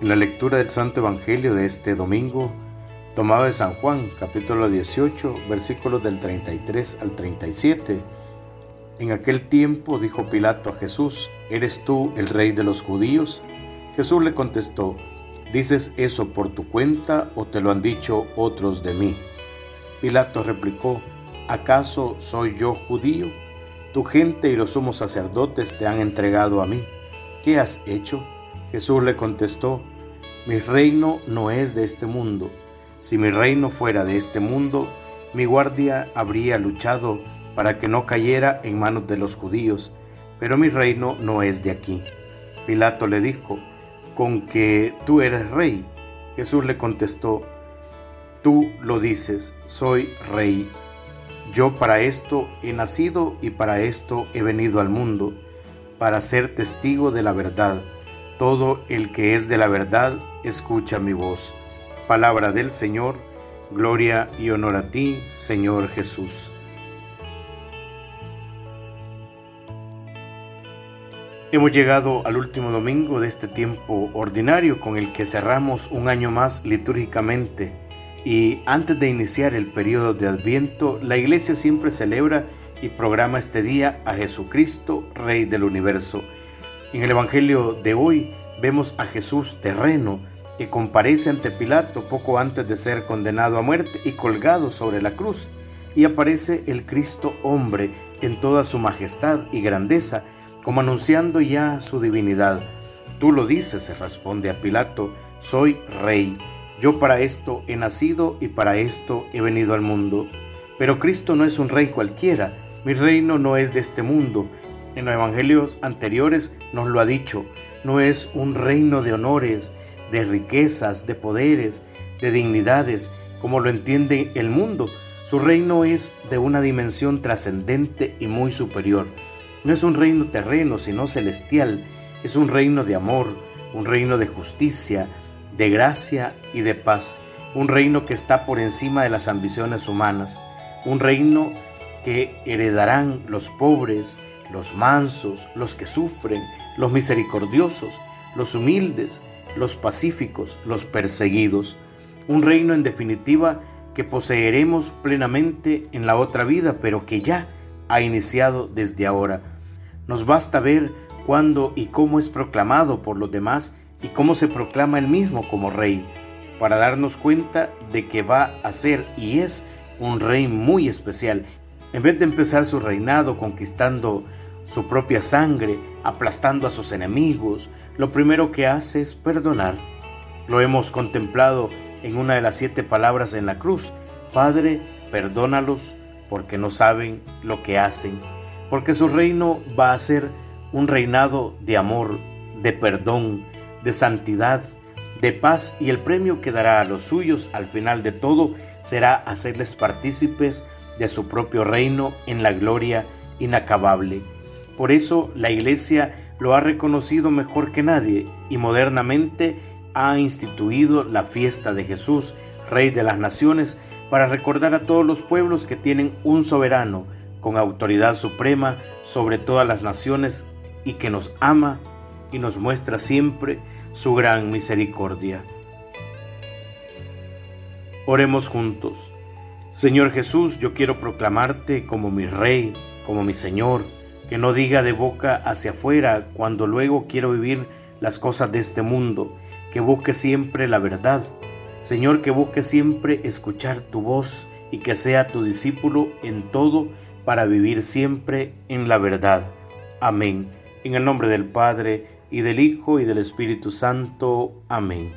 En la lectura del Santo Evangelio de este domingo, tomado de San Juan, capítulo 18, versículos del 33 al 37, en aquel tiempo dijo Pilato a Jesús, ¿eres tú el rey de los judíos? Jesús le contestó, ¿dices eso por tu cuenta o te lo han dicho otros de mí? Pilato replicó, ¿acaso soy yo judío? Tu gente y los sumos sacerdotes te han entregado a mí. ¿Qué has hecho? Jesús le contestó, mi reino no es de este mundo. Si mi reino fuera de este mundo, mi guardia habría luchado para que no cayera en manos de los judíos, pero mi reino no es de aquí. Pilato le dijo, con que tú eres rey. Jesús le contestó, tú lo dices, soy rey. Yo para esto he nacido y para esto he venido al mundo, para ser testigo de la verdad. Todo el que es de la verdad escucha mi voz. Palabra del Señor, gloria y honor a ti, Señor Jesús. Hemos llegado al último domingo de este tiempo ordinario con el que cerramos un año más litúrgicamente y antes de iniciar el periodo de Adviento, la iglesia siempre celebra y programa este día a Jesucristo, Rey del universo en el Evangelio de hoy vemos a Jesús terreno que comparece ante Pilato poco antes de ser condenado a muerte y colgado sobre la cruz. Y aparece el Cristo hombre en toda su majestad y grandeza, como anunciando ya su divinidad. Tú lo dices, responde a Pilato, soy rey. Yo para esto he nacido y para esto he venido al mundo. Pero Cristo no es un rey cualquiera. Mi reino no es de este mundo en los evangelios anteriores nos lo ha dicho, no es un reino de honores, de riquezas, de poderes, de dignidades, como lo entiende el mundo. Su reino es de una dimensión trascendente y muy superior. No es un reino terreno, sino celestial. Es un reino de amor, un reino de justicia, de gracia y de paz. Un reino que está por encima de las ambiciones humanas. Un reino que heredarán los pobres, los mansos, los que sufren, los misericordiosos, los humildes, los pacíficos, los perseguidos. Un reino en definitiva que poseeremos plenamente en la otra vida, pero que ya ha iniciado desde ahora. Nos basta ver cuándo y cómo es proclamado por los demás y cómo se proclama él mismo como rey, para darnos cuenta de que va a ser y es un rey muy especial en vez de empezar su reinado conquistando su propia sangre, aplastando a sus enemigos, lo primero que hace es perdonar. Lo hemos contemplado en una de las siete palabras en la cruz. Padre, perdónalos porque no saben lo que hacen, porque su reino va a ser un reinado de amor, de perdón, de santidad, de paz y el premio que dará a los suyos al final de todo será hacerles partícipes de su propio reino en la gloria inacabable. Por eso la Iglesia lo ha reconocido mejor que nadie y modernamente ha instituido la fiesta de Jesús, Rey de las Naciones, para recordar a todos los pueblos que tienen un soberano con autoridad suprema sobre todas las naciones y que nos ama y nos muestra siempre su gran misericordia. Oremos juntos. Señor Jesús, yo quiero proclamarte como mi Rey, como mi Señor, que no diga de boca hacia afuera cuando luego quiero vivir las cosas de este mundo, que busque siempre la verdad. Señor, que busque siempre escuchar tu voz y que sea tu discípulo en todo para vivir siempre en la verdad. Amén. En el nombre del Padre, y del Hijo, y del Espíritu Santo. Amén.